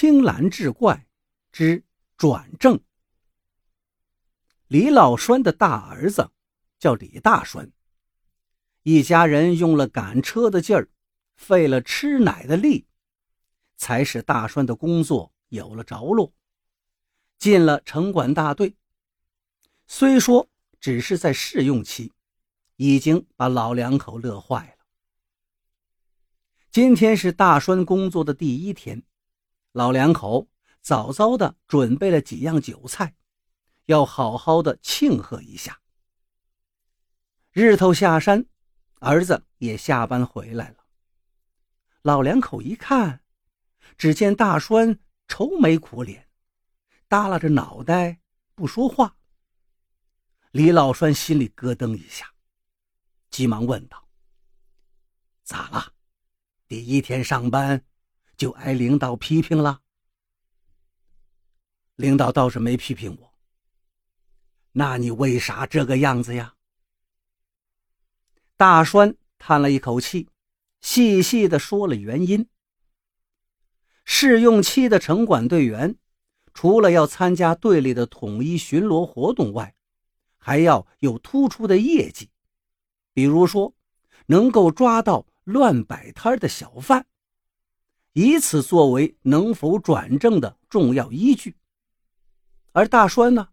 青蓝志怪之转正。李老栓的大儿子叫李大栓，一家人用了赶车的劲儿，费了吃奶的力，才使大栓的工作有了着落，进了城管大队。虽说只是在试用期，已经把老两口乐坏了。今天是大栓工作的第一天。老两口早早的准备了几样酒菜，要好好的庆贺一下。日头下山，儿子也下班回来了。老两口一看，只见大栓愁眉苦脸，耷拉着脑袋不说话。李老栓心里咯噔一下，急忙问道：“咋了？第一天上班？”就挨领导批评了。领导倒是没批评我。那你为啥这个样子呀？大栓叹了一口气，细细的说了原因。试用期的城管队员，除了要参加队里的统一巡逻活动外，还要有突出的业绩，比如说能够抓到乱摆摊的小贩。以此作为能否转正的重要依据，而大栓呢，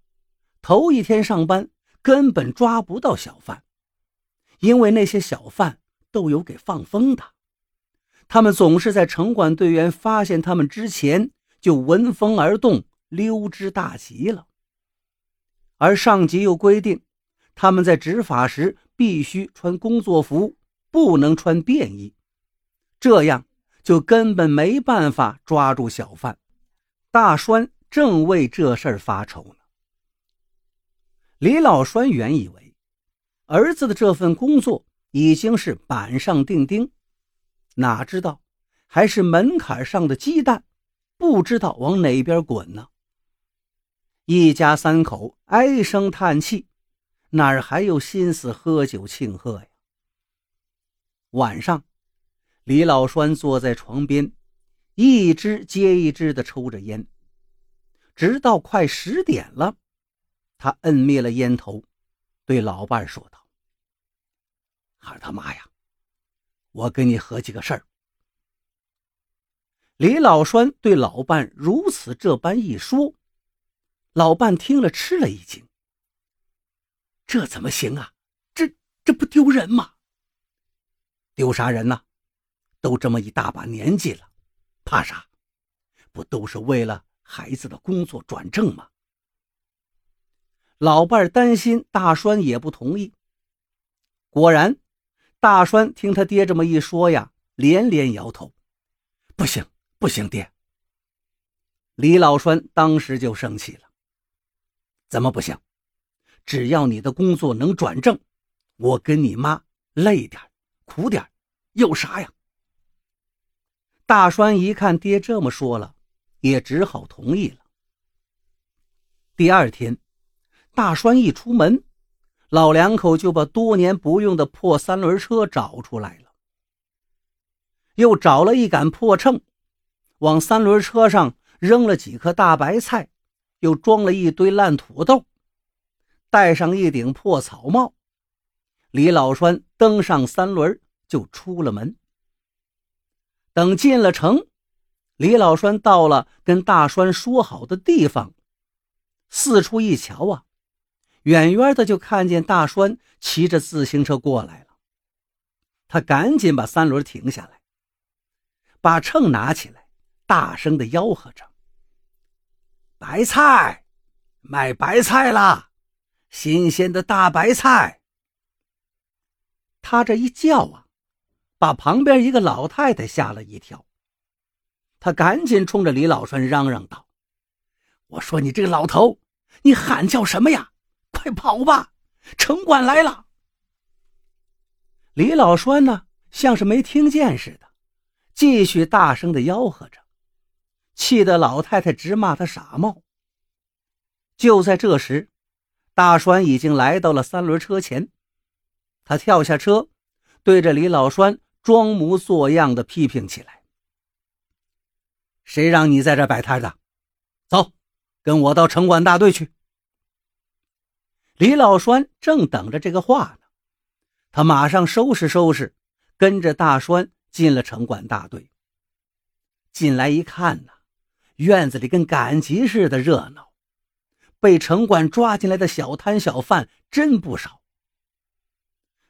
头一天上班根本抓不到小贩，因为那些小贩都有给放风的，他们总是在城管队员发现他们之前就闻风而动，溜之大吉了。而上级又规定，他们在执法时必须穿工作服，不能穿便衣，这样。就根本没办法抓住小贩，大栓正为这事儿发愁呢。李老栓原以为儿子的这份工作已经是板上钉钉，哪知道还是门槛上的鸡蛋，不知道往哪边滚呢。一家三口唉声叹气，哪还有心思喝酒庆贺呀？晚上。李老栓坐在床边，一支接一支的抽着烟，直到快十点了，他摁灭了烟头，对老伴说道：“孩他妈呀，我跟你合计个事儿。”李老栓对老伴如此这般一说，老伴听了吃了一惊：“这怎么行啊？这这不丢人吗？丢啥人呢？”都这么一大把年纪了，怕啥？不都是为了孩子的工作转正吗？老伴儿担心大栓也不同意。果然，大栓听他爹这么一说呀，连连摇头：“不行，不行，爹。”李老栓当时就生气了：“怎么不行？只要你的工作能转正，我跟你妈累点苦点有啥呀？”大栓一看爹这么说了，也只好同意了。第二天，大栓一出门，老两口就把多年不用的破三轮车找出来了，又找了一杆破秤，往三轮车上扔了几颗大白菜，又装了一堆烂土豆，戴上一顶破草帽，李老栓登上三轮就出了门。等进了城，李老栓到了跟大栓说好的地方，四处一瞧啊，远远的就看见大栓骑着自行车过来了。他赶紧把三轮停下来，把秤拿起来，大声的吆喝着：“白菜，卖白菜啦，新鲜的大白菜。”他这一叫啊。把旁边一个老太太吓了一跳，他赶紧冲着李老栓嚷嚷道：“我说你这个老头，你喊叫什么呀？快跑吧，城管来了！”李老栓呢，像是没听见似的，继续大声的吆喝着，气得老太太直骂他傻帽。就在这时，大栓已经来到了三轮车前，他跳下车，对着李老栓。装模作样的批评起来：“谁让你在这摆摊的？走，跟我到城管大队去。李老栓正等着这个话呢，他马上收拾收拾，跟着大栓进了城管大队。进来一看呢，院子里跟赶集似的热闹，被城管抓进来的小摊小贩真不少。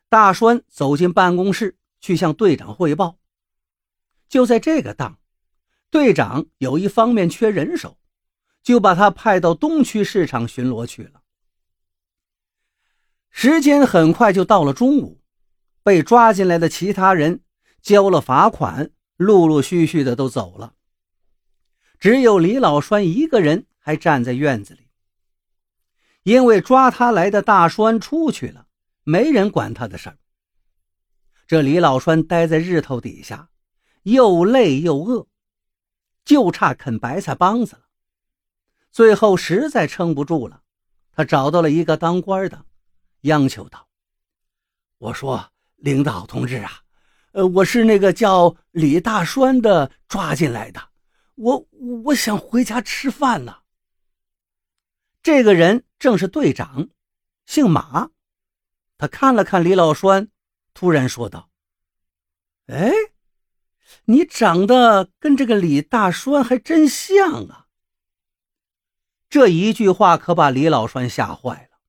大栓走进办公室去向队长汇报。就在这个当，队长有一方面缺人手，就把他派到东区市场巡逻去了。时间很快就到了中午，被抓进来的其他人交了罚款，陆陆续续的都走了。只有李老栓一个人还站在院子里，因为抓他来的大栓出去了，没人管他的事儿。这李老栓待在日头底下，又累又饿，就差啃白菜帮子了。最后实在撑不住了，他找到了一个当官的。央求道：“我说，领导同志啊，呃，我是那个叫李大栓的抓进来的，我我想回家吃饭呢。”这个人正是队长，姓马。他看了看李老栓，突然说道：“哎，你长得跟这个李大栓还真像啊！”这一句话可把李老栓吓坏了。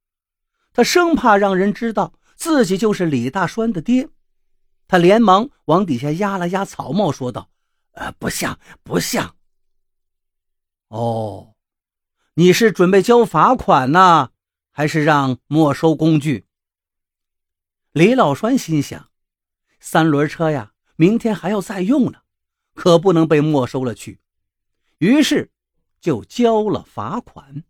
他生怕让人知道自己就是李大栓的爹，他连忙往底下压了压草帽，说道：“呃，不像，不像。”哦，你是准备交罚款呢，还是让没收工具？李老栓心想：三轮车呀，明天还要再用呢，可不能被没收了去。于是就交了罚款。